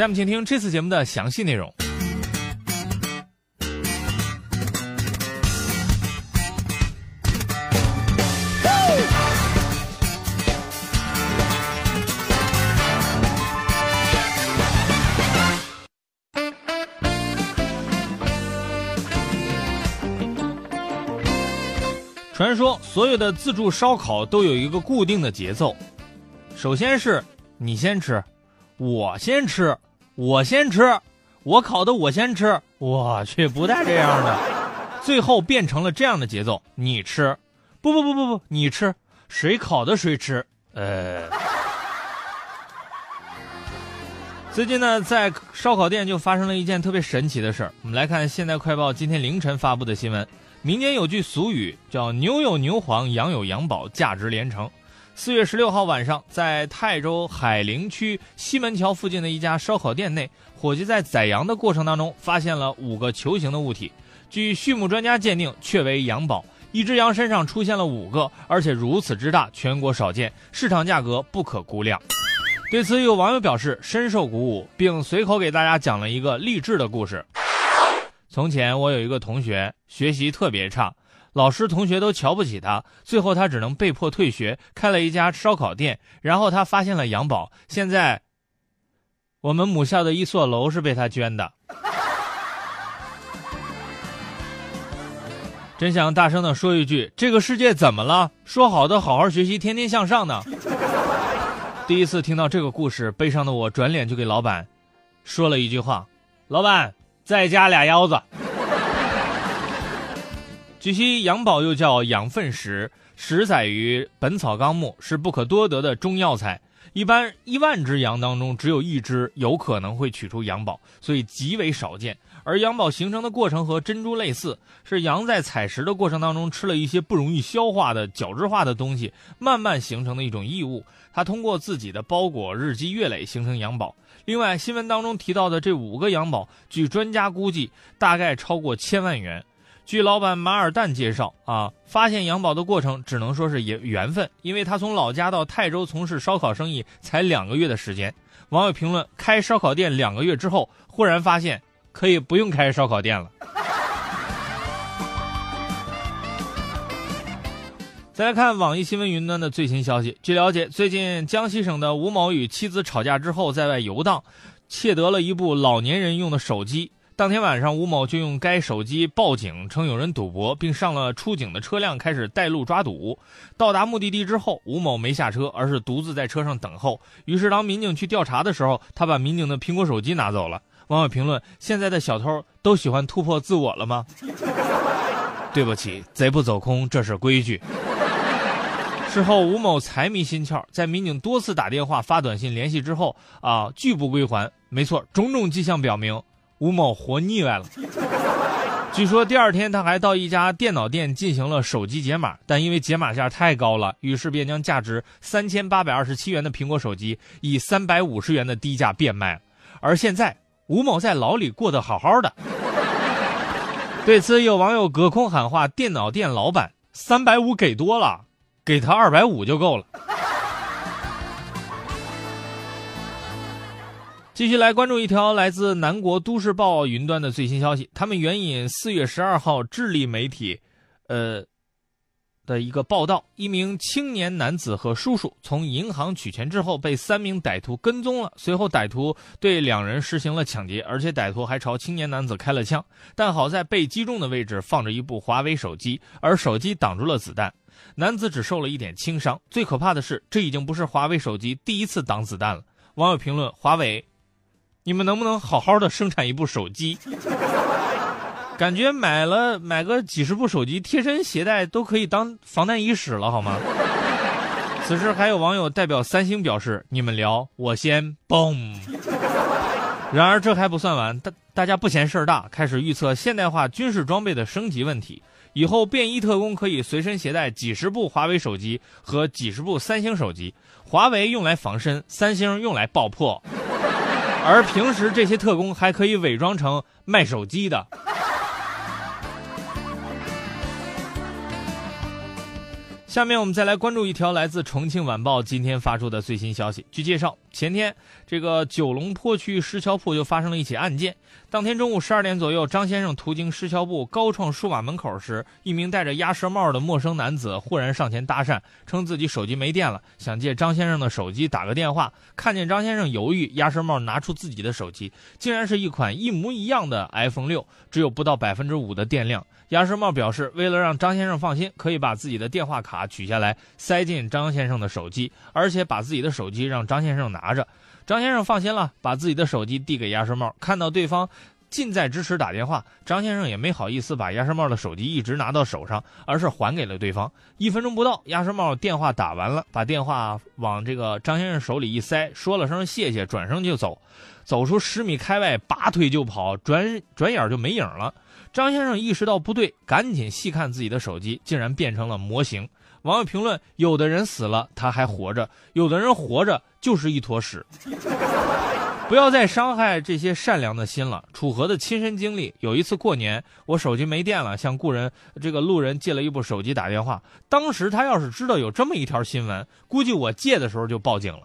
下面请听这次节目的详细内容。传说所有的自助烧烤都有一个固定的节奏，首先是你先吃，我先吃，我先吃，我烤的我先吃，我去不带这样的，最后变成了这样的节奏：你吃，不不不不不，你吃，谁烤的谁吃。呃，最近呢，在烧烤店就发生了一件特别神奇的事儿。我们来看《现代快报》今天凌晨发布的新闻。民间有句俗语叫“牛有牛黄，羊有羊宝，价值连城”。四月十六号晚上，在泰州海陵区西门桥附近的一家烧烤店内，伙计在宰羊的过程当中发现了五个球形的物体。据畜牧专家鉴定，确为羊宝。一只羊身上出现了五个，而且如此之大，全国少见，市场价格不可估量。对此，有网友表示深受鼓舞，并随口给大家讲了一个励志的故事。从前我有一个同学，学习特别差，老师同学都瞧不起他，最后他只能被迫退学，开了一家烧烤店。然后他发现了羊宝，现在我们母校的一座楼是被他捐的。真想大声的说一句：这个世界怎么了？说好的好好学习，天天向上呢？第一次听到这个故事，悲伤的我转脸就给老板说了一句话：老板。再加俩腰子。据悉，羊宝又叫养分石，石载于《本草纲目》，是不可多得的中药材。一般一万只羊当中，只有一只有可能会取出羊宝，所以极为少见。而羊宝形成的过程和珍珠类似，是羊在采食的过程当中吃了一些不容易消化的角质化的东西，慢慢形成的一种异物。它通过自己的包裹日积月累形成羊宝。另外，新闻当中提到的这五个羊宝，据专家估计，大概超过千万元。据老板马尔旦介绍，啊，发现羊宝的过程只能说是缘缘分，因为他从老家到泰州从事烧烤生意才两个月的时间。网友评论：开烧烤店两个月之后，忽然发现可以不用开烧烤店了。再来看网易新闻云端的最新消息。据了解，最近江西省的吴某与妻子吵架之后，在外游荡，窃得了一部老年人用的手机。当天晚上，吴某就用该手机报警，称有人赌博，并上了出警的车辆，开始带路抓赌。到达目的地之后，吴某没下车，而是独自在车上等候。于是，当民警去调查的时候，他把民警的苹果手机拿走了。网友评论：现在的小偷都喜欢突破自我了吗？对不起，贼不走空，这是规矩。事后，吴某财迷心窍，在民警多次打电话、发短信联系之后，啊，拒不归还。没错，种种迹象表明，吴某活腻歪了。据说第二天他还到一家电脑店进行了手机解码，但因为解码价太高了，于是便将价值三千八百二十七元的苹果手机以三百五十元的低价变卖了。而现在，吴某在牢里过得好好的。对此，有网友隔空喊话：“电脑店老板，三百五给多了。”给他二百五就够了。继续来关注一条来自南国都市报云端的最新消息，他们援引四月十二号智利媒体，呃。的一个报道，一名青年男子和叔叔从银行取钱之后，被三名歹徒跟踪了。随后，歹徒对两人实行了抢劫，而且歹徒还朝青年男子开了枪。但好在被击中的位置放着一部华为手机，而手机挡住了子弹，男子只受了一点轻伤。最可怕的是，这已经不是华为手机第一次挡子弹了。网友评论：华为，你们能不能好好的生产一部手机？感觉买了买个几十部手机贴身携带都可以当防弹衣使了，好吗？此时还有网友代表三星表示：“你们聊，我先嘣。”然而这还不算完，大大家不嫌事儿大，开始预测现代化军事装备的升级问题。以后便衣特工可以随身携带几十部华为手机和几十部三星手机，华为用来防身，三星用来爆破，而平时这些特工还可以伪装成卖手机的。下面我们再来关注一条来自重庆晚报今天发出的最新消息。据介绍，前天这个九龙坡区石桥铺就发生了一起案件。当天中午十二点左右，张先生途经石桥铺高创数码门口时，一名戴着鸭舌帽的陌生男子忽然上前搭讪，称自己手机没电了，想借张先生的手机打个电话。看见张先生犹豫，鸭舌帽拿出自己的手机，竟然是一款一模一样的 iPhone 六，只有不到百分之五的电量。鸭舌帽表示，为了让张先生放心，可以把自己的电话卡取下来塞进张先生的手机，而且把自己的手机让张先生拿拿着。张先生放心了，把自己的手机递给鸭舌帽，看到对方近在咫尺打电话，张先生也没好意思把鸭舌帽的手机一直拿到手上，而是还给了对方。一分钟不到，鸭舌帽电话打完了，把电话往这个张先生手里一塞，说了声谢谢，转身就走。走出十米开外，拔腿就跑，转转眼就没影了。张先生意识到不对，赶紧细看自己的手机，竟然变成了模型。网友评论：有的人死了，他还活着；有的人活着就是一坨屎。不要再伤害这些善良的心了。楚河的亲身经历：有一次过年，我手机没电了，向故人这个路人借了一部手机打电话。当时他要是知道有这么一条新闻，估计我借的时候就报警了。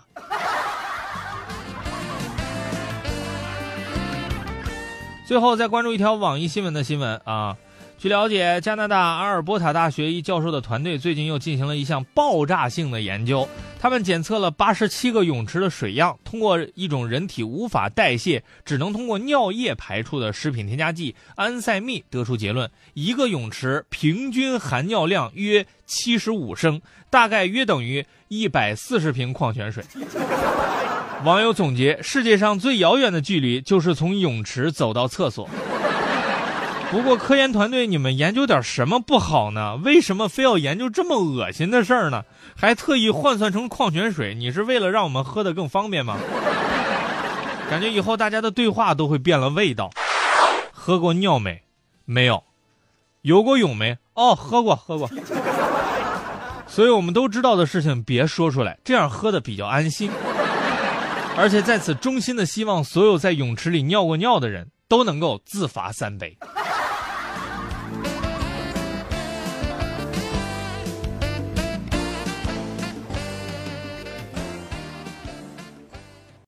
最后再关注一条网易新闻的新闻啊，据了解，加拿大阿尔伯塔大学一教授的团队最近又进行了一项爆炸性的研究，他们检测了八十七个泳池的水样，通过一种人体无法代谢、只能通过尿液排出的食品添加剂安赛蜜，得出结论：一个泳池平均含尿量约七十五升，大概约等于一百四十瓶矿泉水。网友总结：世界上最遥远的距离就是从泳池走到厕所。不过，科研团队，你们研究点什么不好呢？为什么非要研究这么恶心的事儿呢？还特意换算成矿泉水，你是为了让我们喝的更方便吗？感觉以后大家的对话都会变了味道。喝过尿没？没有。游过泳没？哦，喝过，喝过。所以我们都知道的事情别说出来，这样喝的比较安心。而且在此衷心的希望，所有在泳池里尿过尿的人都能够自罚三杯。